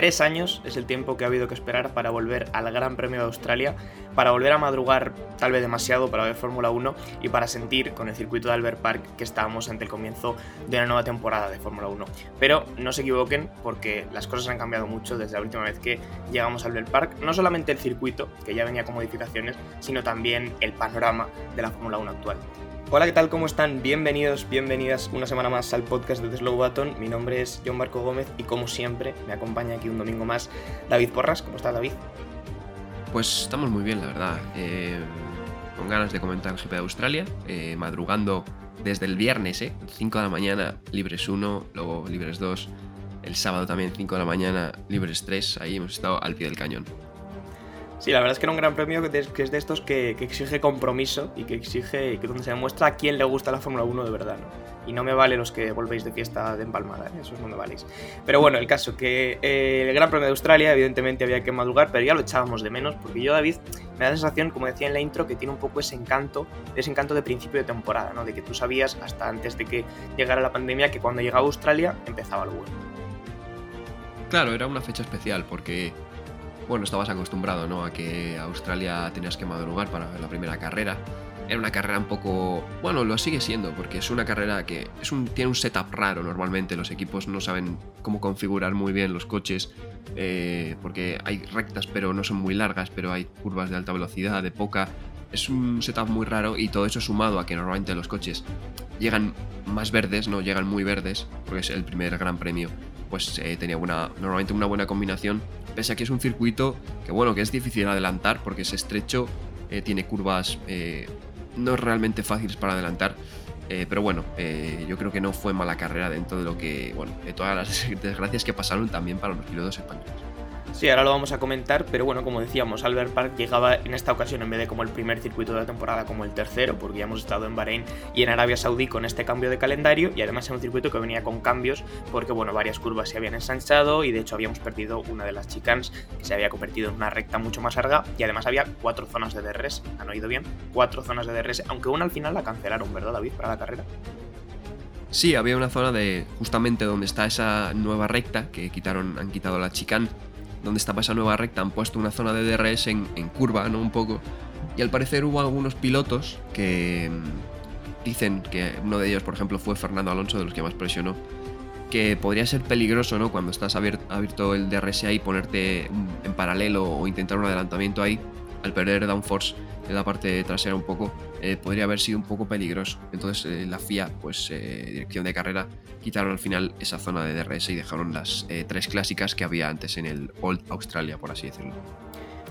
Tres años es el tiempo que ha habido que esperar para volver al Gran Premio de Australia, para volver a madrugar tal vez demasiado para ver Fórmula 1 y para sentir con el circuito de Albert Park que estábamos ante el comienzo de una nueva temporada de Fórmula 1. Pero no se equivoquen porque las cosas han cambiado mucho desde la última vez que llegamos a Albert Park. No solamente el circuito, que ya venía con modificaciones, sino también el panorama de la Fórmula 1 actual. Hola, ¿qué tal? ¿Cómo están? Bienvenidos, bienvenidas una semana más al podcast de The Slow Button. Mi nombre es John Marco Gómez y como siempre me acompaña aquí un domingo más David Porras. ¿Cómo estás, David? Pues estamos muy bien, la verdad. Eh, con ganas de comentar el GP de Australia, eh, madrugando desde el viernes, ¿eh? 5 de la mañana, libres 1, luego libres 2, el sábado también 5 de la mañana, libres 3, ahí hemos estado al pie del cañón. Sí, la verdad es que era un gran premio que es de estos que, exige compromiso y que exige que donde se demuestra a quién le gusta la Fórmula 1 de verdad, ¿no? Y no me vale los que volvéis de fiesta de empalmada, ¿eh? esos no me valéis. Pero bueno, el caso, que eh, el Gran Premio de Australia evidentemente había que madrugar, pero ya lo echábamos de menos, porque yo, David, me da la sensación, como decía en la intro, que tiene un poco ese encanto, ese encanto de principio de temporada, ¿no? De que tú sabías, hasta antes de que llegara la pandemia, que cuando llegaba Australia empezaba lo bueno. Claro, era una fecha especial, porque bueno, estabas acostumbrado ¿no? a que Australia tenías que madrugar para la primera carrera. Era una carrera un poco. Bueno, lo sigue siendo, porque es una carrera que tiene un setup raro normalmente. Los equipos no saben cómo configurar muy bien los coches, eh, porque hay rectas, pero no son muy largas, pero hay curvas de alta velocidad, de poca. Es un setup muy raro y todo eso sumado a que normalmente los coches llegan más verdes, no llegan muy verdes, porque es el primer gran premio pues eh, tenía una, normalmente una buena combinación, pese a que es un circuito que bueno, que es difícil adelantar porque es estrecho, eh, tiene curvas eh, no realmente fáciles para adelantar, pero bueno, yo creo que no fue mala carrera dentro de lo que, bueno, de todas las desgracias que pasaron también para los pilotos españoles. Sí, ahora lo vamos a comentar, pero bueno, como decíamos, Albert Park llegaba en esta ocasión en vez de como el primer circuito de la temporada, como el tercero, porque ya hemos estado en Bahrein y en Arabia Saudí con este cambio de calendario, y además era un circuito que venía con cambios, porque bueno, varias curvas se habían ensanchado y de hecho habíamos perdido una de las chicanes que se había convertido en una recta mucho más larga, y además había cuatro zonas de DRS, ¿han oído bien? Cuatro zonas de DRS, aunque una al final la cancelaron, ¿verdad, David, para la carrera? Sí, había una zona de justamente donde está esa nueva recta que quitaron, han quitado la chicane donde estaba esa nueva recta, han puesto una zona de DRS en, curva, ¿no? Un poco. Y al parecer hubo algunos pilotos que mm, dicen que uno de ellos, por ejemplo, fue Fernando Alonso, de los que más presionó, que podría ser peligroso, ¿no? Cuando estás abierto el DRS ahí, ponerte en paralelo o intentar un adelantamiento ahí, al perder downforce en la parte trasera un poco, eh, podría haber sido un poco peligroso. Entonces eh, la FIA, pues eh, dirección de carrera, quitaron al final esa zona de DRS y dejaron las tres clásicas que había antes en el Old Australia, por así decirlo.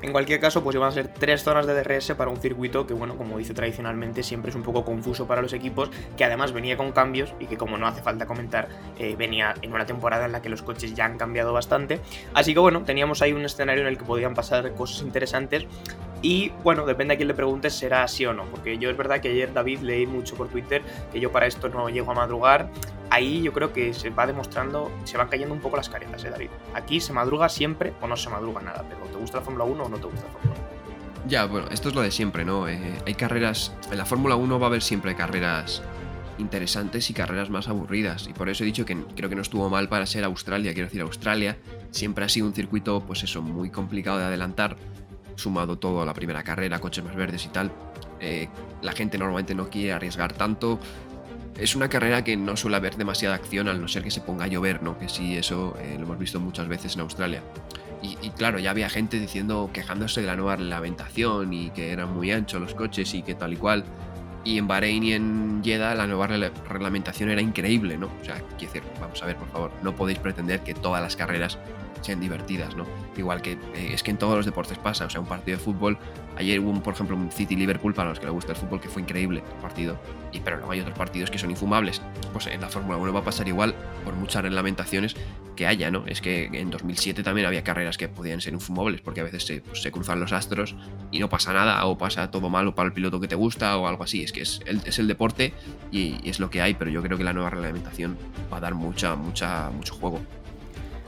En cualquier caso, pues iban a ser tres zonas de DRS para un circuito que, bueno, como dice tradicionalmente, siempre es un poco confuso para los equipos, que además venía con cambios y que, como no hace falta comentar, venía en una temporada en la que los coches ya han cambiado bastante. Así que, bueno, teníamos ahí un escenario en el que podían pasar cosas interesantes y bueno, depende a quién le preguntes, será sí o no. Porque yo es verdad que ayer David leí mucho por Twitter que yo para esto no llego a madrugar. Ahí yo creo que se va demostrando, se van cayendo un poco las caretas, ¿eh, David? Aquí se madruga siempre o no se madruga nada, pero ¿te gusta la Fórmula 1 o no te gusta la Fórmula 1? Ya, bueno, esto es lo de siempre, ¿no? Eh, hay carreras, en la Fórmula 1 va a haber siempre carreras interesantes y carreras más aburridas. Y por eso he dicho que creo que no estuvo mal para ser Australia. Quiero decir, Australia siempre ha sido un circuito, pues eso, muy complicado de adelantar sumado todo a la primera carrera, coches más verdes y tal, eh, la gente normalmente no quiere arriesgar tanto. Es una carrera que no suele haber demasiada acción al no ser que se ponga a llover, ¿no? Que sí, eso eh, lo hemos visto muchas veces en Australia. Y, claro, ya había gente diciendo, quejándose de la nueva reglamentación y que eran muy anchos los coches y que tal y cual. Y en Bahrein y en Jeddah la nueva reglamentación era increíble, ¿no? O sea, quiero decir, vamos a ver, por favor, no podéis pretender que todas las carreras sean divertidas, ¿no? Igual que eh, es que en todos los deportes pasa, o sea, un partido de fútbol, ayer hubo, por ejemplo, un City-Liverpool para los que les gusta el fútbol, que fue increíble el partido, y, pero luego hay otros partidos que son infumables. Pues en la Fórmula 1 va a pasar igual, por muchas reglamentaciones, que haya, ¿no? Es que en 2007 también había carreras que podían ser infumables, porque a veces se, pues, se, cruzan los astros y no pasa nada, o pasa todo malo para el piloto que te gusta, o algo así. Es que es el, es el deporte y, y es lo que hay, pero yo creo que la nueva reglamentación va a dar mucha, mucha, mucho juego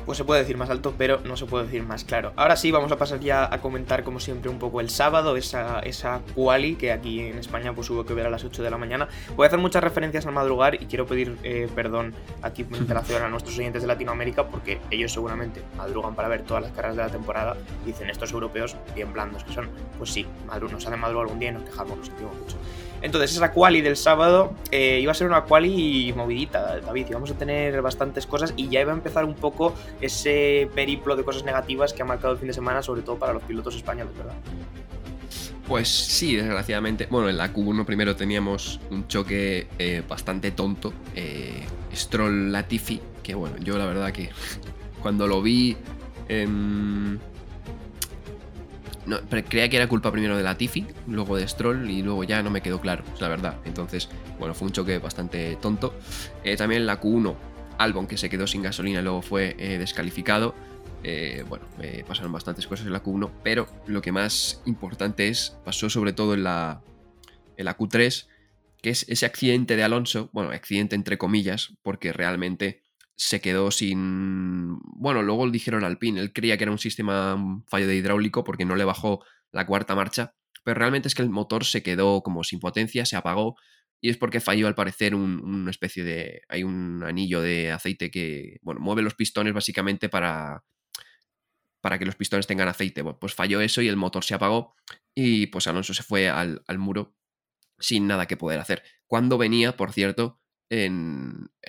pues se puede decir más alto, pero no se puede decir más claro. Ahora sí, vamos a pasar ya a comentar, como siempre, un poco el sábado, esa, esa quali que aquí en España pues hubo que ver a las 8 de la mañana. Voy a hacer muchas referencias al madrugar y quiero pedir eh, perdón aquí en interacción a nuestros oyentes de Latinoamérica porque ellos seguramente madrugan para ver todas las carreras de la temporada y dicen estos europeos bien blandos que son. Pues sí, nos hacen madrugar algún día y nos quejamos, lo sentimos mucho. Entonces, esa quali del sábado eh, iba a ser una quali movidita, David. Íbamos a tener bastantes cosas y ya iba a empezar un poco ese periplo de cosas negativas que ha marcado el fin de semana, sobre todo para los pilotos españoles, ¿verdad? Pues sí, desgraciadamente. Bueno, en la Q1 primero teníamos un choque eh, bastante tonto. Eh, Stroll Latifi, que bueno, yo la verdad que cuando lo vi. Eh, creía que era culpa primero de Latifi, luego de Stroll y luego ya no me quedó claro, la verdad. Entonces, bueno, fue un choque bastante tonto. Eh, también la Q1, Albon que se quedó sin gasolina y luego fue eh, descalificado. Eh, bueno, pasaron bastantes cosas en la Q1, pero lo que más importante es, pasó sobre todo en la, en la Q3, que es ese accidente de Alonso, bueno, accidente entre comillas, porque realmente se quedó sin... Bueno, luego le dijeron al PIN, él creía que era un sistema un fallo de hidráulico porque no le bajó la cuarta marcha, pero realmente es que el motor se quedó como sin potencia, se apagó y es porque falló al parecer una especie de... Hay un anillo de aceite que, bueno, mueve los pistones básicamente para para que los pistones tengan aceite. pues falló eso y el motor se apagó y pues Alonso se fue al, al muro sin nada que poder hacer. Cuando venía, por cierto,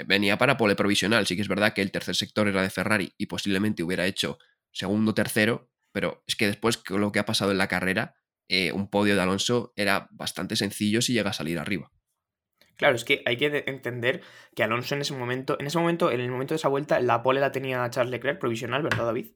venía para pole provisional. Sí que es verdad que el tercer sector era de Ferrari y posiblemente hubiera hecho segundo, tercero, pero es que después con lo que ha pasado en la carrera, eh, un podio de Alonso era bastante sencillo si llega a salir arriba. Claro, es que hay que entender que Alonso en ese momento, en ese momento, en el momento de esa vuelta, la pole la tenía Charles Leclerc provisional, ¿verdad, David?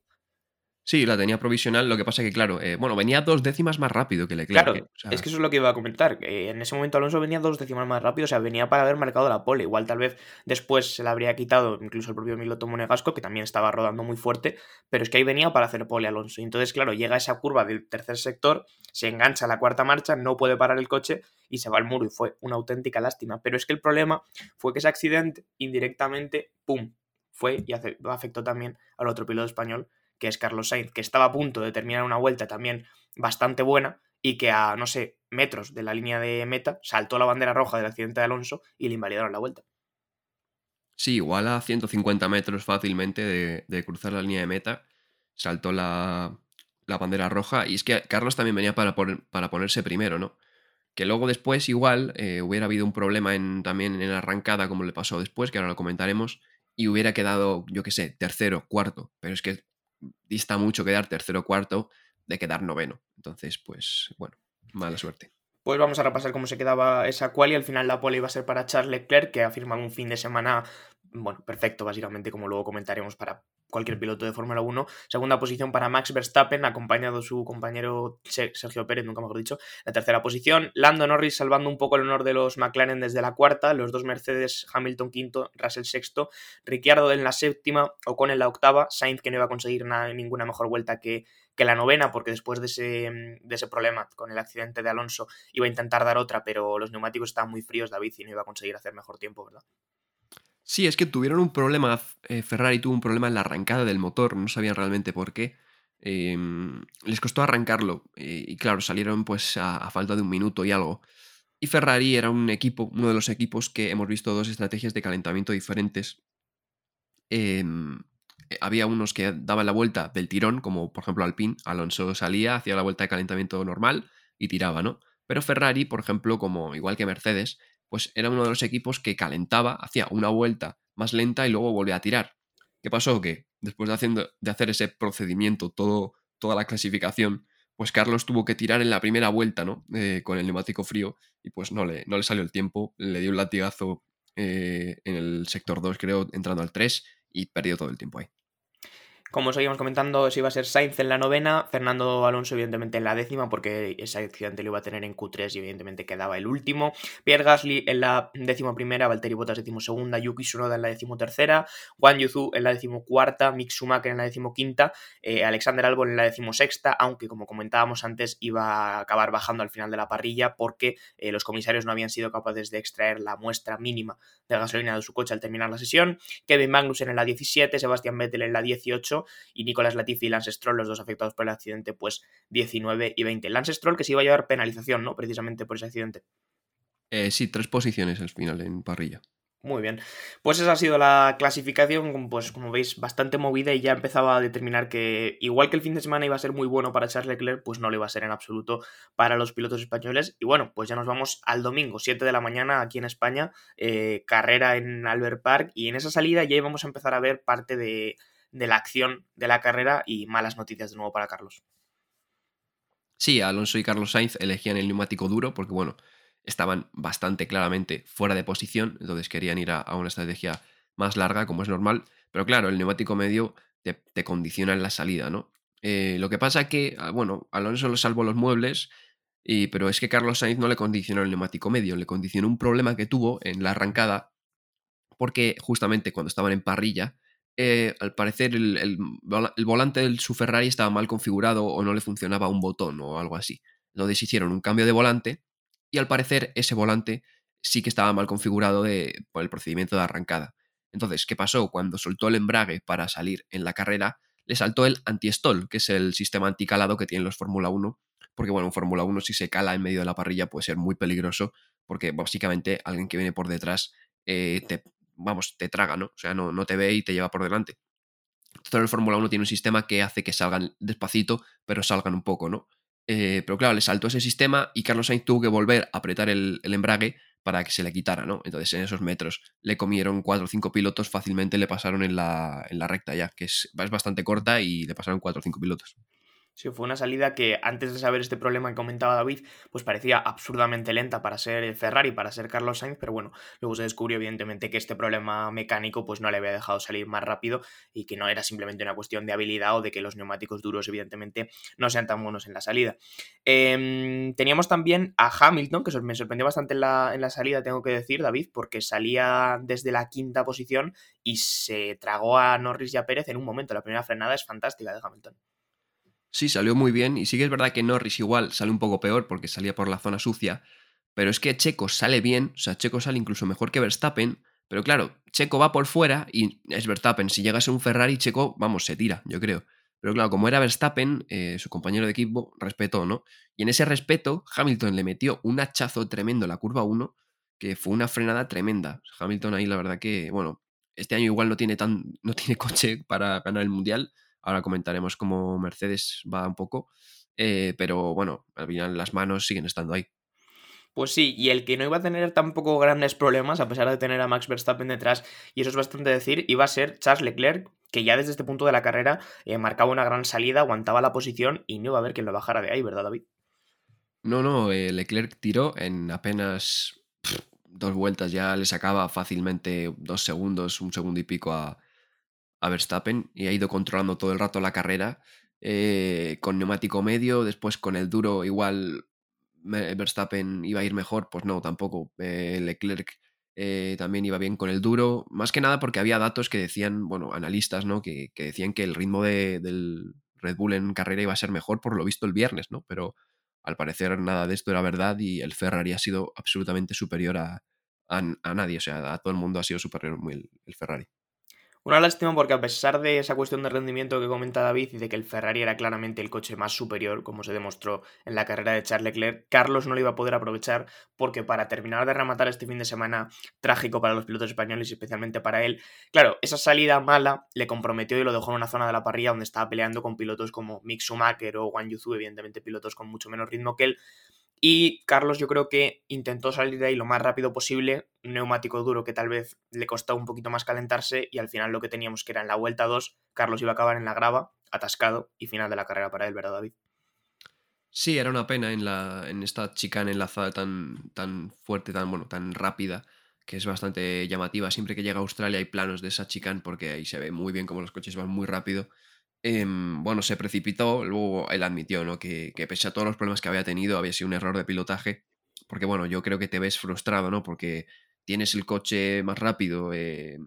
Sí, la tenía provisional, lo que pasa que, claro, eh, bueno, venía dos décimas más rápido que Leclerc. Claro, es que eso es lo que iba a comentar. en ese momento Alonso venía dos décimas más rápido, o sea, venía para haber marcado la pole. Igual tal vez después se la habría quitado incluso el propio Miloto Monegasco, que también estaba rodando muy fuerte, pero es que ahí venía para hacer pole Alonso. Y entonces, claro, llega esa curva del tercer sector, se engancha a la cuarta marcha, no puede parar el coche y se va al muro y fue una auténtica lástima. Pero es que el problema fue que ese accidente indirectamente, ¡pum!, fue y afectó también al otro piloto español que es Carlos Sainz, que estaba a punto de terminar una vuelta también bastante buena y que a, no sé, metros de la línea de meta saltó la bandera roja del accidente de Alonso y le invalidaron la vuelta. Sí, igual a 150 metros fácilmente de, cruzar la línea de meta, saltó la, bandera roja y es que Carlos también venía para, para ponerse primero, ¿no? Que luego después igual eh, hubiera habido un problema en, también en la arrancada como le pasó después, que ahora lo comentaremos, y hubiera quedado, yo qué sé, tercero, cuarto, pero es que dista mucho quedar tercero o cuarto de quedar noveno. Entonces, pues bueno, mala suerte. Pues vamos a repasar cómo se quedaba esa cual y al final la pole iba a ser para Charles Leclerc, que ha firmado un fin de semana, bueno, perfecto, básicamente, como luego comentaremos para cualquier piloto de Fórmula 1. Segunda posición para Max Verstappen, acompañado su compañero Sergio Pérez, nunca mejor dicho. La tercera posición, Lando Norris salvando un poco el honor de los McLaren desde la cuarta, los dos Mercedes, Hamilton quinto, Russell sexto, Ricciardo en la séptima, Ocon en la octava, Sainz que no iba a conseguir ninguna mejor vuelta que, que la novena, porque después de ese, de ese problema con el accidente de Alonso iba a intentar dar otra, pero los neumáticos estaban muy fríos, David, y no iba a conseguir hacer mejor tiempo, ¿verdad? Sí, es que tuvieron un problema, eh, Ferrari tuvo un problema en la arrancada del motor, no sabían realmente por qué. Em, les costó arrancarlo eh, y claro, salieron pues a, falta de un minuto y algo. Y Ferrari era un equipo, uno de los equipos que hemos visto dos estrategias de calentamiento diferentes. Em, eh, había unos que daban la vuelta del tirón, como por ejemplo Alpine, Alonso salía, hacía la vuelta de calentamiento normal y tiraba, ¿no? Pero Ferrari, por ejemplo, como igual que Mercedes, pues era uno de los equipos que calentaba, hacía una vuelta más lenta y luego volvía a tirar. ¿Qué pasó? Que después de, hacer ese procedimiento, todo, toda la clasificación, pues Carlos tuvo que tirar en la primera vuelta, ¿no? Eh, con el neumático frío y pues no le, no le salió el tiempo, le dio un latigazo eh, en el sector 2, creo, entrando al 3 y perdió todo el tiempo ahí. Como seguimos comentando, se iba a ser Sainz en la novena, Fernando Alonso evidentemente en la décima, porque ese accidente lo iba a tener en Q3 y evidentemente quedaba el último. Pierre Gasly en la décima primera, Valtteri Bottas décimo segunda, Yuki Tsunoda en la décimo tercera, Juan Yuzu en la décimo cuarta, Mick Schumacher en la décimo quinta, eh, Alexander Albon en la décimo sexta, aunque como comentábamos antes iba a acabar bajando al final de la parrilla porque eh, los comisarios no habían sido capaces de extraer la muestra mínima de gasolina de su coche al terminar la sesión. Kevin Magnussen en la 17, Sebastián Vettel en la 18 y Nicolás Latifi y Lance Stroll, los dos afectados por el accidente, pues 19 y 20. Lance Stroll que se iba a llevar penalización, ¿no? Precisamente por ese accidente. Eh, sí, tres posiciones al final en parrilla. Muy bien. Pues esa ha sido la clasificación, pues como veis, bastante movida y ya empezaba a determinar que igual que el fin de semana iba a ser muy bueno para Charles Leclerc, pues no lo iba a ser en absoluto para los pilotos españoles. Y bueno, pues ya nos vamos al domingo, 7 de la mañana aquí en España, eh, carrera en Albert Park y en esa salida ya íbamos a empezar a ver parte de, de la acción de la carrera y malas noticias de nuevo para Carlos. Sí, Alonso y Carlos Sainz elegían el neumático duro porque, bueno, estaban bastante claramente fuera de posición, entonces querían ir a, una estrategia más larga, como es normal. Pero claro, el neumático medio te, condiciona en la salida, ¿no? Eh, lo que pasa que, ah, bueno, Alonso lo salvó los muebles, y, pero es que Carlos Sainz no le condicionó el neumático medio, le condicionó un problema que tuvo en la arrancada, porque justamente cuando estaban en parrilla, eh, al parecer el, volante de su Ferrari estaba mal configurado o no le funcionaba un botón o algo así. Entonces hicieron un cambio de volante y al parecer ese volante sí que estaba mal configurado de, por el procedimiento de arrancada. Entonces, ¿qué pasó? Cuando soltó el embrague para salir en la carrera, le saltó el anti-stall, que es el sistema anticalado que tienen los Fórmula 1, porque bueno, en Fórmula 1 si se cala en medio de la parrilla puede ser muy peligroso, porque básicamente alguien que viene por detrás eh, te, vamos, te traga, ¿no? O sea, no, no te ve y te lleva por delante. Entonces el Fórmula 1 tiene un sistema que hace que salgan despacito, pero salgan un poco, ¿no? Eh, pero claro, le saltó ese sistema y Carlos Sainz tuvo que volver a apretar el, embrague para que se le quitara, ¿no? Entonces en esos metros le comieron cuatro o cinco pilotos, fácilmente le pasaron en la, en la recta ya, que es, es bastante corta y le pasaron cuatro o cinco pilotos. Sí, fue una salida que antes de saber este problema que comentaba David, pues parecía absurdamente lenta para ser Ferrari, para ser Carlos Sainz, pero bueno, luego se descubrió evidentemente que este problema mecánico pues no le había dejado salir más rápido y que no era simplemente una cuestión de habilidad o de que los neumáticos duros evidentemente no sean tan buenos en la salida. Em, teníamos también a Hamilton, que me sorprendió bastante en la, en la salida, tengo que decir, David, porque salía desde la quinta posición y se tragó a Norris y a Pérez en un momento. La primera frenada es fantástica de Hamilton. Sí, salió muy bien. Y sí que es verdad que Norris igual sale un poco peor porque salía por la zona sucia. Pero es que Checo sale bien, o sea, Checo sale incluso mejor que Verstappen. Pero claro, Checo va por fuera y es Verstappen. Si llegase un Ferrari, Checo, vamos, se tira, yo creo. Pero claro, como era Verstappen, eh, su compañero de equipo respetó, ¿no? Y en ese respeto, Hamilton le metió un hachazo tremendo en la curva 1, que fue una frenada tremenda. Hamilton ahí, la verdad que, bueno, este año igual no tiene, tan, no tiene coche para ganar el Mundial, Ahora comentaremos cómo Mercedes va un poco. Eh, pero bueno, al final las manos siguen estando ahí. Pues sí, y el que no iba a tener tampoco grandes problemas, a pesar de tener a Max Verstappen detrás, y eso es bastante decir, iba a ser Charles Leclerc, que ya desde este punto de la carrera eh, marcaba una gran salida, aguantaba la posición y no iba a haber quien lo bajara de ahí, ¿verdad, David? No, no, eh, Leclerc tiró en apenas dos vueltas, ya le sacaba fácilmente dos segundos, un segundo y pico a, a Verstappen y ha ido controlando todo el rato la carrera eh, con neumático medio, después con el duro igual Verstappen iba a ir mejor, pues no, tampoco. Eh, Leclerc eh, también iba bien con el duro, más que nada porque había datos que decían, bueno, analistas, ¿no? Que, decían que el ritmo del Red Bull en carrera iba a ser mejor por lo visto el viernes, ¿no? Pero al parecer nada de esto era verdad y el Ferrari ha sido absolutamente superior a, a, nadie, o sea, a todo el mundo ha sido superior el Ferrari. Una lástima porque a pesar de esa cuestión de rendimiento que comenta David y de que el Ferrari era claramente el coche más superior, como se demostró en la carrera de Charles Leclerc, Carlos no lo iba a poder aprovechar porque para terminar de rematar este fin de semana trágico para los pilotos españoles y especialmente para él, claro, esa salida mala le comprometió y lo dejó en una zona de la parrilla donde estaba peleando con pilotos como Mick Schumacher o Juan Yuzu, evidentemente pilotos con mucho menos ritmo que él, y Carlos yo creo que intentó salir de ahí lo más rápido posible, un neumático duro que tal vez le costó un poquito más calentarse y al final lo que teníamos que era en la vuelta 2, Carlos iba a acabar en la grava, atascado y final de la carrera para él, ¿verdad David? Sí, era una pena en, la, en esta chicana enlazada tan, tan fuerte, tan, bueno, tan rápida, que es bastante llamativa. Siempre que llega a Australia hay planos de esa chicane porque ahí se ve muy bien como los coches van muy rápido em, bueno, se precipitó, luego él admitió, ¿no? Que, que, pese a todos los problemas que había tenido, había sido un error de pilotaje, porque bueno, yo creo que te ves frustrado, ¿no? Porque tienes el coche más rápido, eh,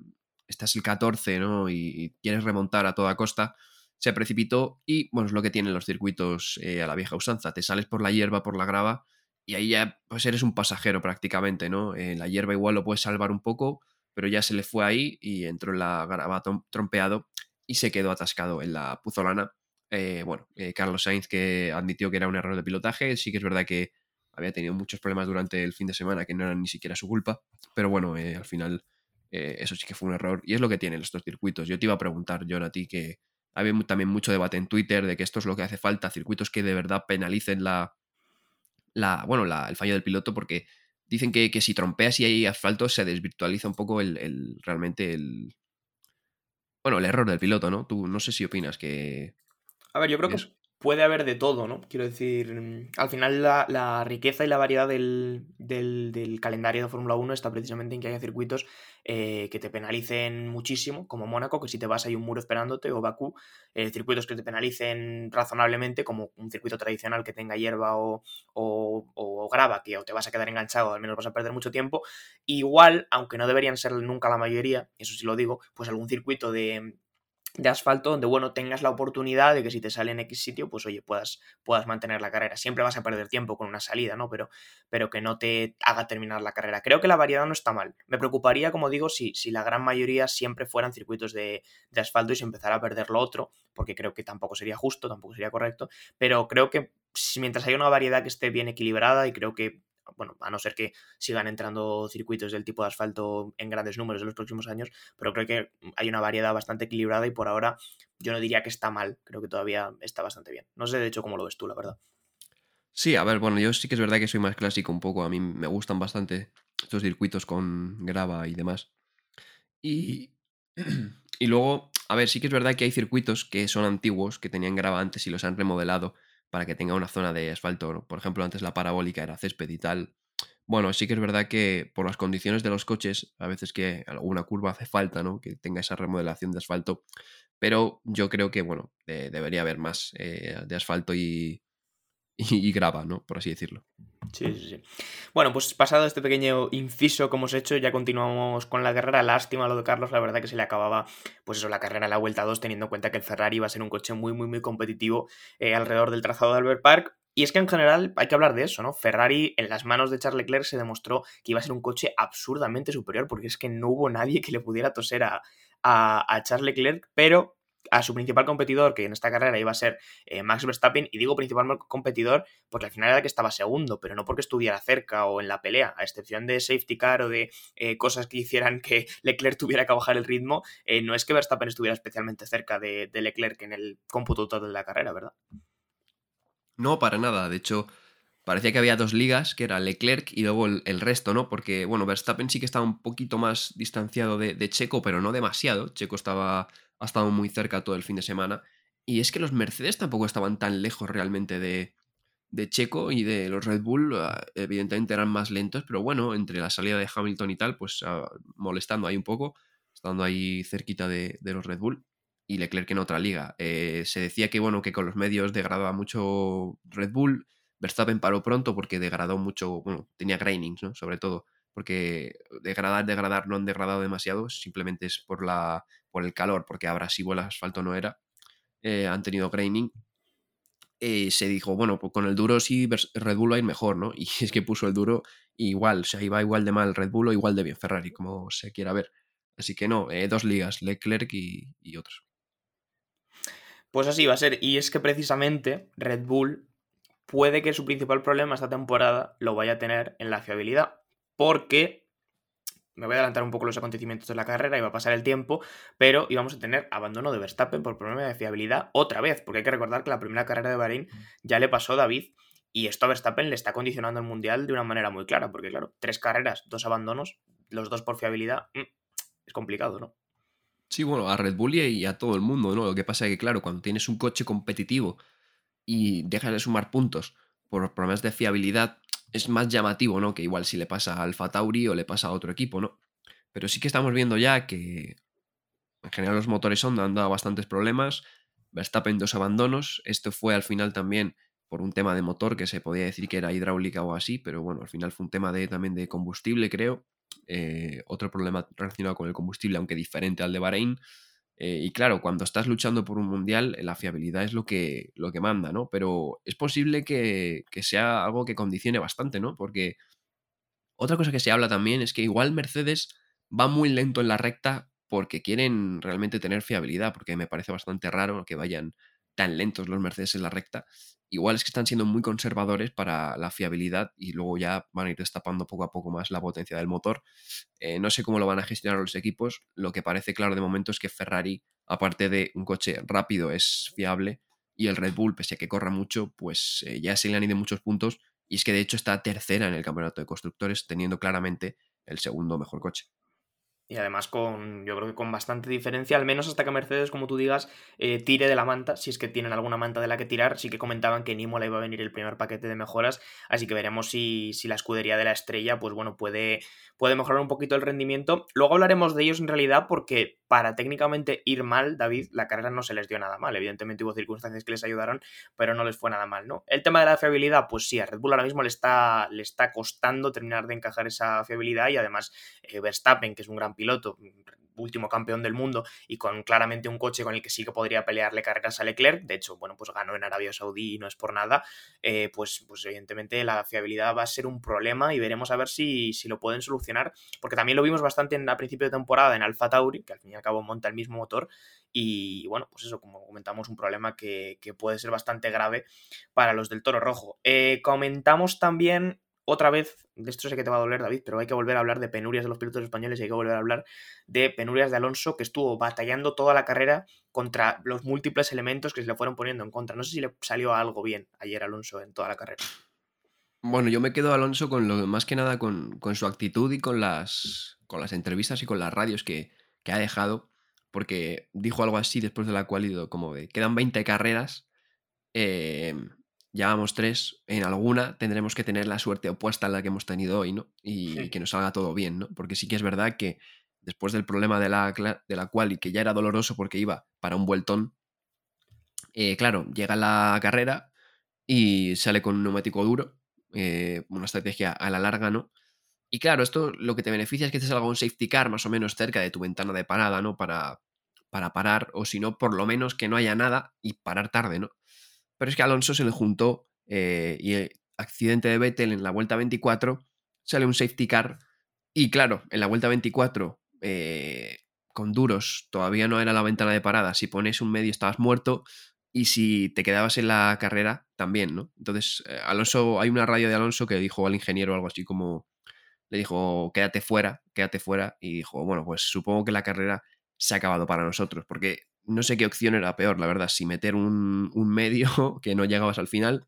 estás el 14, ¿no? Y, quieres remontar a toda costa, se precipitó y, bueno, es lo que tienen los circuitos eh, a la vieja usanza, te sales por la hierba, por la grava, y ahí ya pues eres un pasajero prácticamente, ¿no? Eh, la hierba igual lo puedes salvar un poco, pero ya se le fue ahí y entró en la grava trompeado y se quedó atascado en la puzolana. Eh, bueno, eh, Carlos Sainz que admitió que era un error de pilotaje, sí que es verdad que había tenido muchos problemas durante el fin de semana que no eran ni siquiera su culpa, pero bueno, al final eso sí que fue un error y es lo que tienen estos circuitos. Yo te iba a preguntar, John, a ti que había también mucho debate en Twitter de que esto es lo que hace falta, circuitos que de verdad penalicen la, la, bueno, el fallo del piloto porque dicen que, si trompeas y hay asfalto se desvirtualiza un poco el, realmente el... Bueno, el error del piloto, ¿no? Tú no sé si opinas que... A ver, yo creo que puede haber de todo, ¿no? Quiero decir, mm, al final la, riqueza y la variedad del, calendario de Fórmula 1 está precisamente en que haya circuitos eh, que te penalicen muchísimo, como Mónaco, que si te vas hay un muro esperándote, o Bakú, eh, circuitos que te penalicen razonablemente, como un circuito tradicional que tenga hierba o, o, grava, que o te vas a quedar enganchado, al menos vas a perder mucho tiempo. Igual, aunque no deberían ser nunca la mayoría, eso sí lo digo, pues algún circuito de de asfalto donde, bueno, tengas la oportunidad de que si te sale en X sitio, pues oye, puedas, puedas mantener la carrera. Siempre vas a perder tiempo con una salida, ¿no? Pero, pero que no te haga terminar la carrera. Creo que la variedad no está mal. Me preocuparía, como digo, si, si la gran mayoría siempre fueran circuitos de, de asfalto y se empezara a perder lo otro, porque creo que tampoco sería justo, tampoco sería correcto. Pero creo que mientras haya una variedad que esté bien equilibrada y creo que bueno, a no ser que sigan entrando circuitos del tipo de asfalto en grandes números en los próximos años, pero creo que hay una variedad bastante equilibrada y por ahora yo no diría que está mal, creo que todavía está bastante bien. No sé de hecho cómo lo ves tú, la verdad. Sí, a ver, bueno, yo sí que es verdad que soy más clásico un poco, a mí me gustan bastante estos circuitos con grava y demás. Y, y luego, a ver, sí que es verdad que hay circuitos que son antiguos, que tenían grava antes y los han remodelado para que tenga una zona de asfalto. Por ejemplo, antes la parabólica era césped y tal. Bueno, sí que es verdad que por las condiciones de los coches, a veces que alguna curva hace falta, ¿no? Que tenga esa remodelación de asfalto. Pero yo creo que, bueno, debería haber más eh, de asfalto y, y, grava, ¿no? Por así decirlo. Sí, sí, sí. Bueno, pues pasado este pequeño inciso que hemos hecho, ya continuamos con la carrera. Lástima lo de Carlos, la verdad que se le acababa, pues eso, la carrera a la vuelta 2, teniendo en cuenta que el Ferrari iba a ser un coche muy, muy, muy competitivo eh, alrededor del trazado de Albert Park. Y es que en general hay que hablar de eso, ¿no? Ferrari en las manos de Charles Leclerc se demostró que iba a ser un coche absurdamente superior, porque es que no hubo nadie que le pudiera toser a, a, a Charles Leclerc, pero a su principal competidor, que en esta carrera iba a ser eh, Max Verstappen, y digo principal competidor porque al final era que estaba segundo, pero no porque estuviera cerca o en la pelea, a excepción de safety car o de eh, cosas que hicieran que Leclerc tuviera que bajar el ritmo, eh, no es que Verstappen estuviera especialmente cerca de, Leclerc en el cómputo total de la carrera, ¿verdad? No, para nada, de hecho... Parecía que había dos ligas, que era Leclerc y luego el, resto, ¿no? Porque, bueno, Verstappen sí que estaba un poquito más distanciado de Checo, pero no demasiado. Checo estaba ha estado muy cerca todo el fin de semana. Y es que los Mercedes tampoco estaban tan lejos realmente de, Checo y de los Red Bull. Ah, evidentemente eran más lentos, pero bueno, entre la salida de Hamilton y tal, pues ah, molestando ahí un poco, estando ahí cerquita de, los Red Bull. Y Leclerc en otra liga. Eh, se decía que bueno, que con los medios degradaba mucho Red Bull. Verstappen paró pronto porque degradó mucho, bueno, tenía grainings, ¿no? Sobre todo porque degradar, degradar no han degradado demasiado, simplemente es por, la, por el calor, porque abrasivo el asfalto no era, eh, han tenido graining. Eh, se dijo, bueno, pues con el duro sí Red Bull va a ir mejor, ¿no? Y es que puso el duro igual, o sea, iba igual de mal Red Bull o igual de bien Ferrari, como se quiera ver. Así que no, eh, dos ligas, Leclerc y, y otros. Pues así va a ser. Y es que precisamente Red Bull puede que su principal problema esta temporada lo vaya a tener en la fiabilidad porque me voy a adelantar un poco los acontecimientos de la carrera, y va a pasar el tiempo, pero íbamos a tener abandono de Verstappen por problema de fiabilidad otra vez, porque hay que recordar que la primera carrera de Bahrein ya le pasó a David y esto a Verstappen le está condicionando el mundial de una manera muy clara, porque claro, tres carreras, dos abandonos, los dos por fiabilidad, mm, es complicado, ¿no? Sí, bueno, a Red Bull y a todo el mundo, ¿no? Lo que pasa es que, claro, cuando tienes un coche competitivo y dejas de sumar puntos por problemas de fiabilidad, es más llamativo, ¿no? Que igual si le pasa a Alfa Tauri o le pasa a otro equipo, ¿no? Pero sí que estamos viendo ya que en general los motores Honda han dado bastantes problemas. Verstappen dos abandonos. Esto fue al final también por un tema de motor que se podía decir que era hidráulica o así, pero bueno, al final fue un tema de, también de combustible, creo. Eh, otro problema relacionado con el combustible, aunque diferente al de Bahrein. Eh, y claro, cuando estás luchando por un mundial, la fiabilidad es lo que, lo que manda, ¿no? Pero es posible que, que sea algo que condicione bastante, ¿no? Porque otra cosa que se habla también es que igual Mercedes va muy lento en la recta porque quieren realmente tener fiabilidad, porque me parece bastante raro que vayan tan lentos los Mercedes en la recta. Igual es que están siendo muy conservadores para la fiabilidad y luego ya van a ir destapando poco a poco más la potencia del motor. Eh, no sé cómo lo van a gestionar los equipos. Lo que parece claro de momento es que Ferrari, aparte de un coche rápido, es fiable y el Red Bull, pese a que corra mucho, pues eh, ya se le han ido muchos puntos y es que de hecho está tercera en el campeonato de constructores, teniendo claramente el segundo mejor coche y además con, yo creo que con bastante diferencia, al menos hasta que Mercedes, como tú digas, eh, tire de la manta, si es que tienen alguna manta de la que tirar, sí que comentaban que en Imola iba a venir el primer paquete de mejoras, así que veremos si, si la escudería de la estrella, pues bueno, puede, puede mejorar un poquito el rendimiento. Luego hablaremos de ellos en realidad porque para técnicamente ir mal, David, la carrera no se les dio nada mal, evidentemente hubo circunstancias que les ayudaron, pero no les fue nada mal, ¿no? El tema de la fiabilidad, pues sí, a Red Bull ahora mismo le está, le está costando terminar de encajar esa fiabilidad y además eh, Verstappen, que es un gran piloto, último campeón del mundo y con claramente un coche con el que sí que podría pelearle carreras a Leclerc, de hecho, bueno, pues ganó en Arabia Saudí y no es por nada, eh, pues, pues evidentemente la fiabilidad va a ser un problema y veremos a ver si, si lo pueden solucionar, porque también lo vimos bastante en, a principio de temporada en Alfa Tauri, que al fin y al cabo monta el mismo motor, y bueno, pues eso, como comentamos, un problema que, puede ser bastante grave para los del Toro Rojo. Eh, comentamos también otra vez, de esto sé que te va a doler, David, pero hay que volver a hablar de penurias de los pilotos españoles y hay que volver a hablar de penurias de Alonso, que estuvo batallando toda la carrera contra los múltiples elementos que se le fueron poniendo en contra. No sé si le salió algo bien ayer Alonso en toda la carrera. Bueno, yo me quedo Alonso con lo más que nada con, su actitud y con las, con las entrevistas y con las radios que, ha dejado, porque dijo algo así después de la cual como de quedan 20 carreras. Eh, llevamos tres, en alguna tendremos que tener la suerte opuesta a la que hemos tenido hoy, ¿no? Y, que nos salga todo bien, ¿no? Porque sí que es verdad que después del problema de la, de la cual y que ya era doloroso porque iba para un vueltón, eh, claro, llega la carrera y sale con un neumático duro, eh, una estrategia a la larga, ¿no? Y claro, esto lo que te beneficia es que te salga un safety car más o menos cerca de tu ventana de parada, ¿no? Para, para parar, o si no, por lo menos que no haya nada y parar tarde, ¿no? Pero es que Alonso se le juntó eh, y el accidente de Vettel en la vuelta 24 sale un safety car y claro, en la vuelta 24 eh, con duros todavía no era la ventana de parada, si pones un medio estabas muerto y si te quedabas en la carrera también, ¿no? Entonces, eh, Alonso, hay una radio de Alonso que dijo al ingeniero algo así como, le dijo, quédate fuera, quédate fuera, y dijo, bueno, pues supongo que la carrera se ha acabado para nosotros, porque no sé qué opción era peor, la verdad, si meter un, medio que no llegabas al final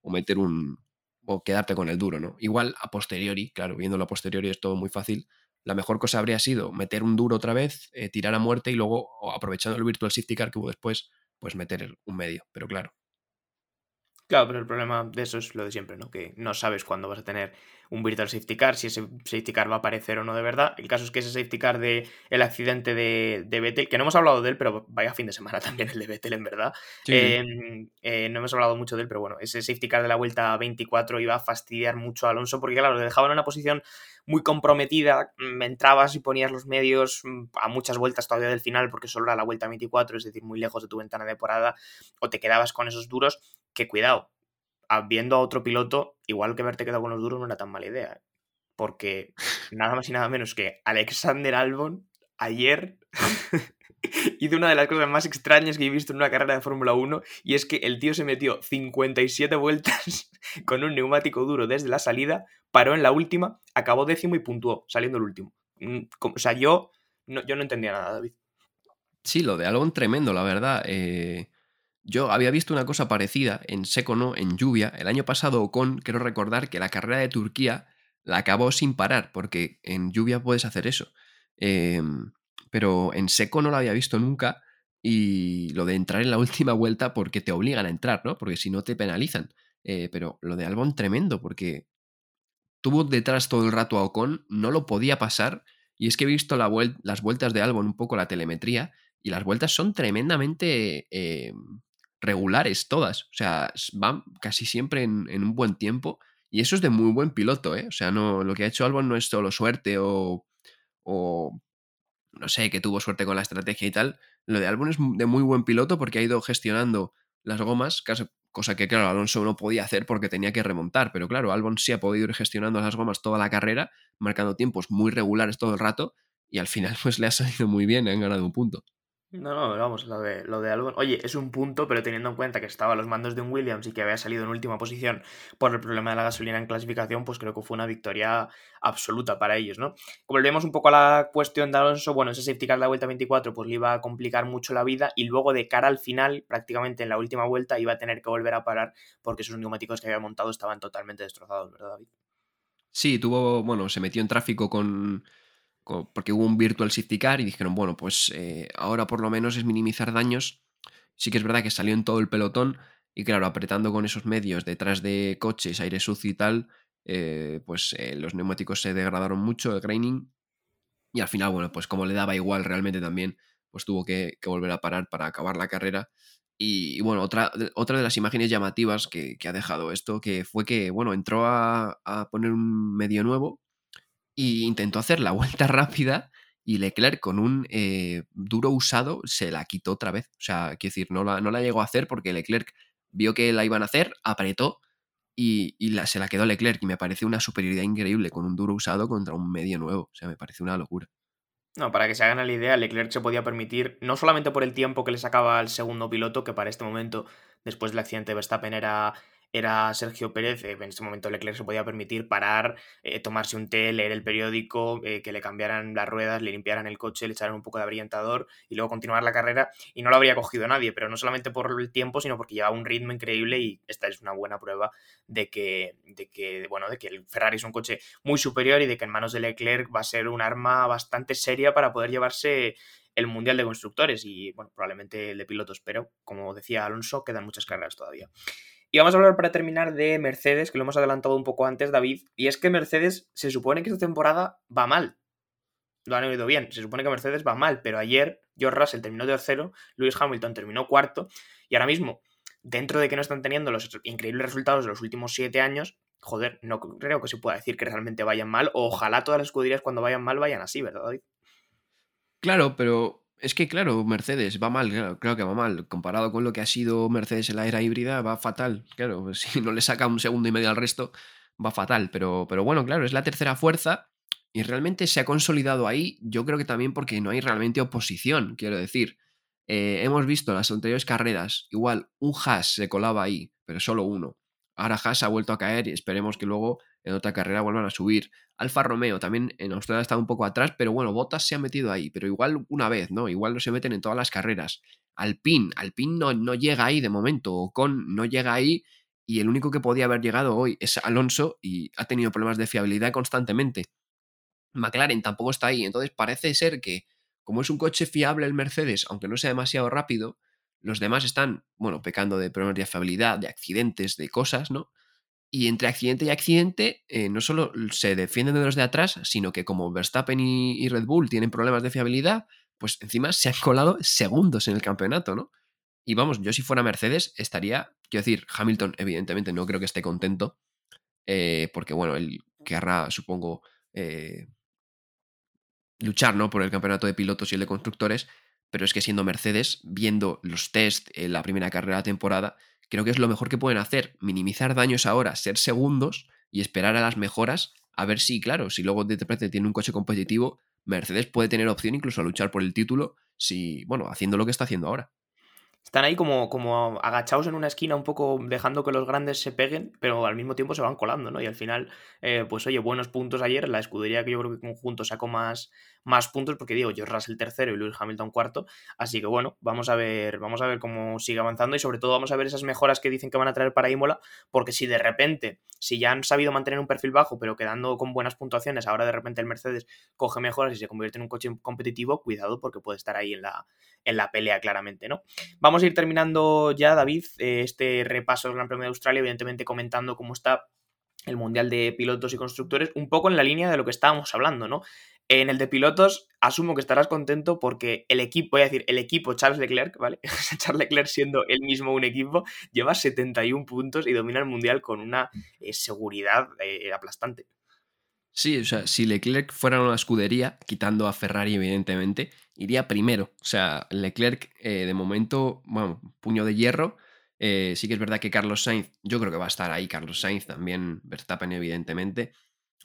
o meter un... o quedarte con el duro, ¿no? Igual a posteriori, claro, viéndolo a posteriori es todo muy fácil, la mejor cosa habría sido meter un duro otra vez, eh, tirar a muerte y luego, aprovechando el Virtual Safety Car que hubo después, pues meter un medio, pero claro. Claro, pero el problema de eso es lo de siempre, ¿no? Que no sabes cuándo vas a tener un virtual safety car, si ese safety car va a aparecer o no de verdad. El caso es que ese safety car de el accidente de, de Vettel, que no hemos hablado de él, pero vaya fin de semana también el de Vettel, en verdad. Em, eh, no hemos hablado mucho de él, pero bueno, ese safety car de la vuelta 24 iba a fastidiar mucho a Alonso, porque claro, le dejaban en una posición muy comprometida, mm, entrabas y ponías los medios mm, a muchas vueltas todavía del final, porque solo era la vuelta 24, es decir, muy lejos de tu ventana de temporada, o te quedabas con esos duros que cuidado, viendo a otro piloto, igual que verte quedado con los duros no era tan mala idea. ¿eh? Porque nada más y nada menos que Alexander Albon ayer hizo una de las cosas más extrañas que he visto en una carrera de Fórmula 1 y es que el tío se metió 57 vueltas con un neumático duro desde la salida, paró en la última, acabó décimo y puntuó, saliendo el último. Mm, o sea, yo no, yo no entendía nada, David. Sí, lo de Albon tremendo, la verdad. Eh, yo había visto una cosa parecida en seco no, en lluvia. El año pasado Ocon, quiero recordar que la carrera de Turquía la acabó sin parar, porque en lluvia puedes hacer eso. Em, pero en seco no lo había visto nunca. Y lo de entrar en la última vuelta porque te obligan a entrar, ¿no? Porque si no te penalizan. Eh, pero lo de Albon tremendo, porque tuvo detrás todo el rato a Ocon, no lo podía pasar. Y es que he visto las vueltas de Albon, un poco la telemetría, y las vueltas son tremendamente eh, regulares todas. O sea, van casi siempre en, un buen tiempo. Y eso es de muy buen piloto, ¿eh? O sea, no, lo que ha hecho Albon no es solo suerte o, o no sé, que tuvo suerte con la estrategia y tal. Lo de Albon es de muy buen piloto porque ha ido gestionando las gomas, cosa que, claro, Alonso no podía hacer porque tenía que remontar. Pero claro, Albon sí ha podido ir gestionando las gomas toda la carrera, marcando tiempos muy regulares todo el rato y al final pues le ha salido muy bien, han ganado un punto. No, no, vamos, lo de, lo de Albon. Oye, es un punto, pero teniendo en cuenta que estaba a los mandos de un Williams y que había salido en última posición por el problema de la gasolina en clasificación, pues creo que fue una victoria absoluta para ellos, ¿no? Volvemos un poco a la cuestión de Alonso, bueno, ese safety car de la vuelta 24 pues le iba a complicar mucho la vida y luego de cara al final, prácticamente en la última vuelta, iba a tener que volver a parar porque esos neumáticos que había montado estaban totalmente destrozados, ¿verdad, David? Sí, tuvo, bueno, se metió en tráfico con porque hubo un virtual safety car y dijeron, bueno, pues eh, ahora por lo menos es minimizar daños. Sí que es verdad que salió en todo el pelotón y claro, apretando con esos medios detrás de coches, aire sucio y tal, eh, pues eh, los neumáticos se degradaron mucho, el graining, y al final, bueno, pues como le daba igual realmente también, pues tuvo que, volver a parar para acabar la carrera. Y, bueno, otra, otra de las imágenes llamativas que, ha dejado esto, que fue que, bueno, entró a, a poner un medio nuevo, y intentó hacer la vuelta rápida y Leclerc con un eh, duro usado se la quitó otra vez. O sea, quiero decir, no la, no la llegó a hacer porque Leclerc vio que la iban a hacer, apretó y, la, se la quedó Leclerc y me parece una superioridad increíble con un duro usado contra un medio nuevo. O sea, me parece una locura. No, para que se hagan la idea, Leclerc se podía permitir, no solamente por el tiempo que le sacaba al segundo piloto, que para este momento, después del accidente de Verstappen era era Sergio Pérez, en ese momento Leclerc se podía permitir parar, eh, tomarse un té, leer el periódico, eh, que le cambiaran las ruedas, le limpiaran el coche, le echaran un poco de abrillantador y luego continuar la carrera y no lo habría cogido nadie, pero no solamente por el tiempo, sino porque llevaba un ritmo increíble y esta es una buena prueba de que, de que, bueno, de que el Ferrari es un coche muy superior y de que en manos de Leclerc va a ser un arma bastante seria para poder llevarse el Mundial de Constructores y, bueno, probablemente el de pilotos, pero como decía Alonso, quedan muchas carreras todavía. Y vamos a hablar para terminar de Mercedes, que lo hemos adelantado un poco antes, David. Y es que Mercedes se supone que esta temporada va mal. Lo han oído bien. Se supone que Mercedes va mal, pero ayer George Russell terminó tercero, Lewis Hamilton terminó cuarto. Y ahora mismo, dentro de que no están teniendo los increíbles resultados de los últimos siete años, joder, no creo que se pueda decir que realmente vayan mal. Ojalá todas las escuderías cuando vayan mal vayan así, ¿verdad, David? Claro, pero es que, claro, Mercedes va mal, claro, que va mal. Comparado con lo que ha sido Mercedes en la era híbrida, va fatal. Claro, si no le saca un segundo y medio al resto, va fatal. Pero, pero bueno, claro, es la tercera fuerza y realmente se ha consolidado ahí. Yo creo que también porque no hay realmente oposición, quiero decir. Eh, hemos visto las anteriores carreras, igual un Haas se colaba ahí, pero solo uno. Ahora Haas ha vuelto a caer y esperemos que luego en otra carrera vuelvan a subir. Alfa Romeo también en Australia estado un poco atrás, pero bueno, Bottas se ha metido ahí, pero igual una vez, ¿no? Igual no se meten en todas las carreras. Alpine, Alpine no, no llega ahí de momento, Ocon no llega ahí y el único que podía haber llegado hoy es Alonso y ha tenido problemas de fiabilidad constantemente. McLaren tampoco está ahí, entonces parece ser que como es un coche fiable el Mercedes, aunque no sea demasiado rápido, los demás están, bueno, pecando de problemas de fiabilidad, de accidentes, de cosas, ¿no? Y entre accidente y accidente, eh, no solo se defienden de los de atrás, sino que como Verstappen y, Red Bull tienen problemas de fiabilidad, pues encima se han colado segundos en el campeonato, ¿no? Y vamos, yo si fuera Mercedes estaría, quiero decir, Hamilton evidentemente no creo que esté contento, eh, porque bueno, él querrá, supongo, eh, luchar, ¿no? Por el campeonato de pilotos y el de constructores, pero es que siendo Mercedes, viendo los test en la primera carrera de temporada, creo que es lo mejor que pueden hacer, minimizar daños ahora, ser segundos y esperar a las mejoras, a ver si, claro, si luego repente tiene un coche competitivo, Mercedes puede tener opción incluso a luchar por el título, si, bueno, haciendo lo que está haciendo ahora. Están ahí como, como agachados en una esquina, un poco dejando que los grandes se peguen, pero al mismo tiempo se van colando, ¿no? Y al final, eh, pues oye, buenos puntos ayer. La escudería que yo creo que conjunto sacó más, más puntos, porque digo, George Russell tercero y Lewis Hamilton cuarto. Así que bueno, vamos a ver, vamos a ver cómo sigue avanzando y sobre todo vamos a ver esas mejoras que dicen que van a traer para Imola, porque si de repente, si ya han sabido mantener un perfil bajo, pero quedando con buenas puntuaciones, ahora de repente el Mercedes coge mejoras y se convierte en un coche competitivo, cuidado porque puede estar ahí en la, en la pelea claramente, ¿no? Vamos a ir terminando ya, David, eh, este repaso del Gran Premio de Australia, evidentemente comentando cómo está el Mundial de Pilotos y Constructores, un poco en la línea de lo que estábamos hablando, ¿no? En el de pilotos, asumo que estarás contento porque el equipo, voy a decir, el equipo Charles Leclerc, ¿vale? Charles Leclerc siendo él mismo un equipo, lleva 71 puntos y domina el mundial con una eh, seguridad eh, aplastante. Sí, o sea, si Leclerc fuera una escudería, quitando a Ferrari, evidentemente, iría primero. O sea, Leclerc, eh, de momento, bueno, puño de hierro. Sí que es verdad que Carlos Sainz, yo creo que va a estar ahí, Carlos Sainz también, Verstappen, evidentemente.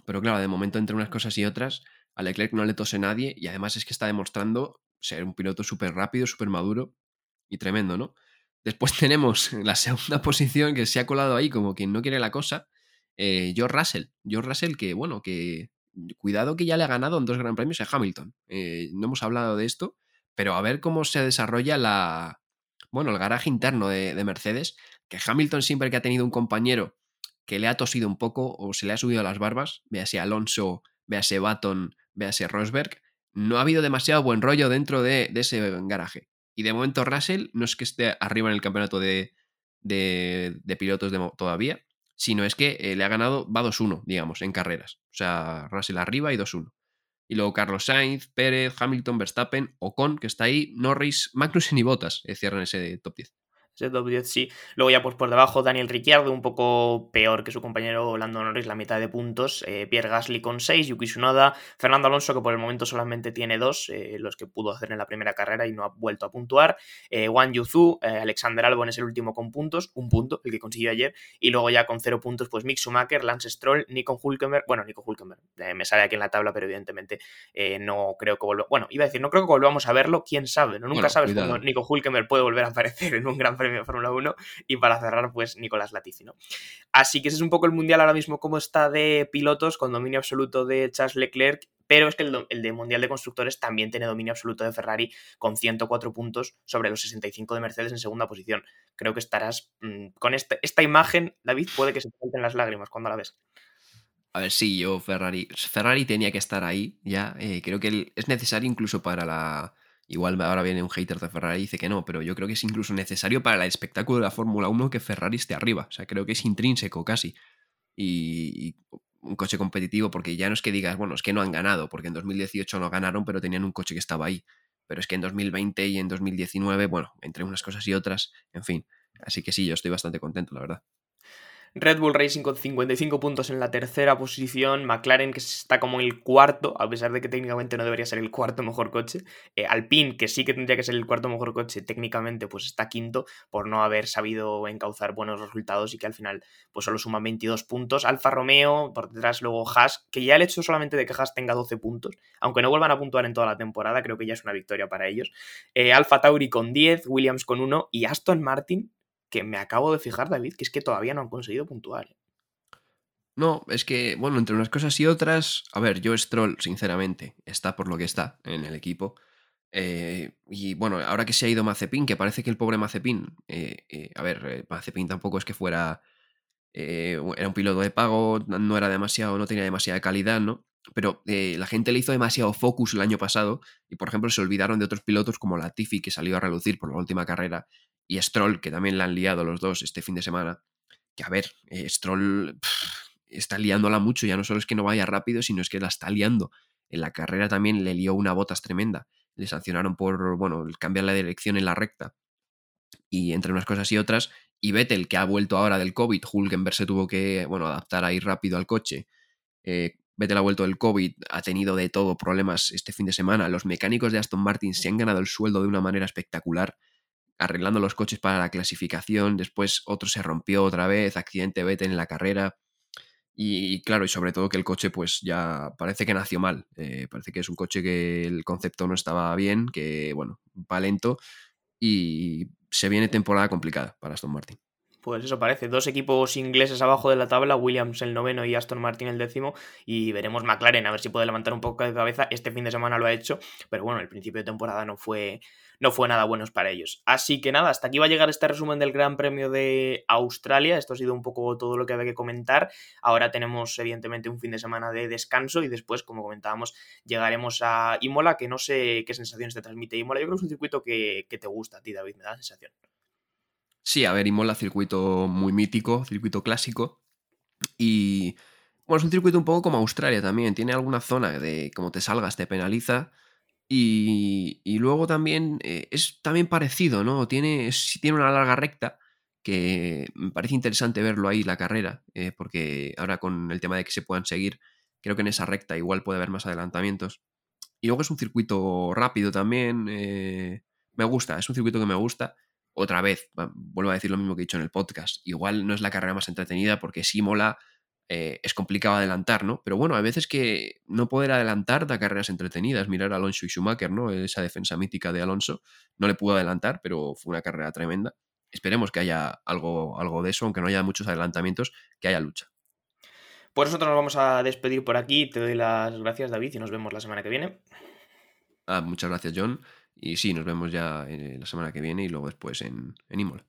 Pero claro, de momento, entre unas cosas y otras, a Leclerc no le tose nadie y además es que está demostrando ser un piloto súper rápido, súper maduro y tremendo, ¿no? Después tenemos la segunda posición que se ha colado ahí como quien no quiere la cosa, eh, George Russell. George Russell que, bueno, que cuidado que ya le ha ganado en dos gran premios a Hamilton. Eh, no hemos hablado de esto, pero a ver cómo se desarrolla la, bueno, el garaje interno de, de Mercedes, que Hamilton siempre que ha tenido un compañero que le ha tosido un poco o se le ha subido las barbas, vea si Alonso, véase Baton, véase Rosberg, no ha habido demasiado buen rollo dentro de, ese garaje. Y de momento Russell no es que esté arriba en el campeonato de, de, pilotos de, todavía, sino es que eh, le ha ganado, va 2-1, digamos, en carreras. O sea, Russell arriba y 2-1. Y luego Carlos Sainz, Pérez, Hamilton, Verstappen, Ocon, que está ahí, Norris, Magnussen y Bottas eh, cierran ese top 10 ese top 10 sí. Luego ya pues por debajo Daniel Ricciardo, un poco peor que su compañero Lando Norris, la mitad de puntos. Eh, Pierre Gasly con 6, Yuki Tsunoda, Fernando Alonso que por el momento solamente tiene 2, eh, los que pudo hacer en la primera carrera y no ha vuelto a puntuar. Eh, Wang Yuzu, Alexander Albon es el último con puntos, un punto, el que consiguió ayer. Y luego ya con 0 puntos pues Mick Schumacher, Lance Stroll, Nico Hulkenberg, bueno, Nico Hulkenberg, me sale aquí en la tabla, pero evidentemente no creo que vuelva, bueno, iba a decir, no creo que volvamos a verlo, quién sabe, ¿no? Nunca sabes cuándo Nico Hulkenberg puede volver a aparecer en un gran de Fórmula 1 y para cerrar pues Nicolás Latifi, ¿no? Así que ese es un poco el mundial ahora mismo como está de pilotos con dominio absoluto de Charles Leclerc, pero es que el, de Mundial de Constructores también tiene dominio absoluto de Ferrari con 104 puntos sobre los 65 de Mercedes en segunda posición. Creo que estarás mm, con este, esta imagen, David, puede que se te salten las lágrimas cuando la ves. A ver, sí, yo Ferrari. Ferrari tenía que estar ahí ya. Eh, creo que es necesario incluso para la, Igual ahora viene un hater de Ferrari y dice que no, pero yo creo que es incluso necesario para el espectáculo de la Fórmula 1 que Ferrari esté arriba. O sea, creo que es intrínseco casi. Y, un coche competitivo, porque ya no es que digas, bueno, es que no han ganado, porque en 2018 no ganaron, pero tenían un coche que estaba ahí. Pero es que en 2020 y en 2019, bueno, entre unas cosas y otras, en fin. Así que sí, yo estoy bastante contento, la verdad. Red Bull Racing con 55 puntos en la tercera posición, McLaren que está como el cuarto, a pesar de que técnicamente no debería ser el cuarto mejor coche, eh, Alpine que sí que tendría que ser el cuarto mejor coche, técnicamente pues está quinto por no haber sabido encauzar buenos resultados y que al final pues solo suma 22 puntos, Alfa Romeo, por detrás luego Haas, que ya el hecho solamente de que Haas tenga 12 puntos, aunque no vuelvan a puntuar en toda la temporada, creo que ya es una victoria para ellos, eh, Alfa Tauri con 10, Williams con 1 y Aston Martin que me acabo de fijar, David, que es que todavía no han conseguido puntuar. ¿eh? No, es que, bueno, entre unas cosas y otras, a ver, yo Stroll, sinceramente, está por lo que está en el equipo. Eh, y bueno, ahora que se ha ido Mazepin, que parece que el pobre Mazepin, eh, a ver, Mazepin tampoco es que fuera, era un piloto de pago, no era demasiado, no tenía demasiada calidad, ¿no? Pero la gente le hizo demasiado focus el año pasado y, por ejemplo, se olvidaron de otros pilotos como la Tiffy, que salió a relucir por la última carrera y Stroll, que también la han liado los dos este fin de semana. Que a ver, eh, Stroll está liándola mucho, ya no solo es que no vaya rápido, sino es que la está liando. En la carrera también le lió una botas tremenda. Le sancionaron por, bueno, cambiar la dirección en la recta. Y entre unas cosas y otras, y Vettel, que ha vuelto ahora del COVID, Hulkenberg se tuvo que, bueno, adaptar ahí rápido al coche. Eh, Vettel ha vuelto del COVID, ha tenido de todo problemas este fin de semana. Los mecánicos de Aston Martin se han ganado el sueldo de una manera espectacular arreglando los coches para la clasificación, después otro se rompió otra vez, accidente Vettel en la carrera. Y, claro, y sobre todo que el coche pues ya parece que nació mal. Eh, parece que es un coche que el concepto no estaba bien, que bueno, va lento y se viene temporada complicada para Aston Martin. Pues eso parece, dos equipos ingleses abajo de la tabla, Williams el noveno y Aston Martin el décimo, y veremos McLaren a ver si puede levantar un poco de cabeza. Este fin de semana lo ha hecho, pero bueno, el principio de temporada no fue, no fue nada bueno para ellos. Así que nada, hasta aquí va a llegar este resumen del Gran Premio de Australia. Esto ha sido un poco todo lo que había que comentar. Ahora tenemos evidentemente un fin de semana de descanso y después, como comentábamos, llegaremos a Imola, que no sé qué sensaciones te transmite Imola. Yo creo que es un circuito que, que te gusta a ti, David, me da la sensación. Sí, a ver, Imola, circuito muy mítico, circuito clásico. Y bueno, es un circuito un poco como Australia también. Tiene alguna zona de como te salgas te penaliza. Y, y luego también eh, es también parecido, ¿no? Tiene, tiene una larga recta que me parece interesante verlo ahí, la carrera, eh, porque ahora con el tema de que se puedan seguir, creo que en esa recta igual puede haber más adelantamientos. Y luego es un circuito rápido también. Eh, me gusta, es un circuito que me gusta. Otra vez, vuelvo a decir lo mismo que he dicho en el podcast. Igual no es la carrera más entretenida porque sí mola eh, es complicado adelantar, ¿no? Pero bueno, hay veces que no poder adelantar da carreras entretenidas. Mirar a Alonso y Schumacher, ¿no? Esa defensa mítica de Alonso. No le pudo adelantar, pero fue una carrera tremenda. Esperemos que haya algo, algo de eso, aunque no haya muchos adelantamientos, que haya lucha. Pues nosotros nos vamos a despedir por aquí. Te doy las gracias, David, y nos vemos la semana que viene. Ah, muchas gracias, John. Y sí, nos vemos ya eh, la semana que viene y luego después en, en Imola.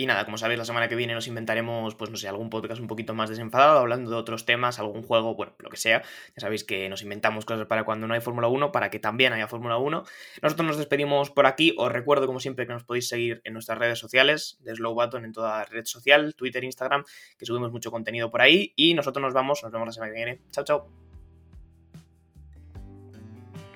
Y nada, como sabéis, la semana que viene nos inventaremos, pues no sé, algún podcast un poquito más desenfadado, hablando de otros temas, algún juego, bueno, lo que sea. Ya sabéis que nos inventamos cosas para cuando no hay Fórmula 1, para que también haya Fórmula 1. Nosotros nos despedimos por aquí. Os recuerdo, como siempre, que nos podéis seguir en nuestras redes sociales, de Slow Button en toda red social, Twitter, Instagram, que subimos mucho contenido por ahí. Y nosotros nos vamos, nos vemos la semana que viene. Chao, chao.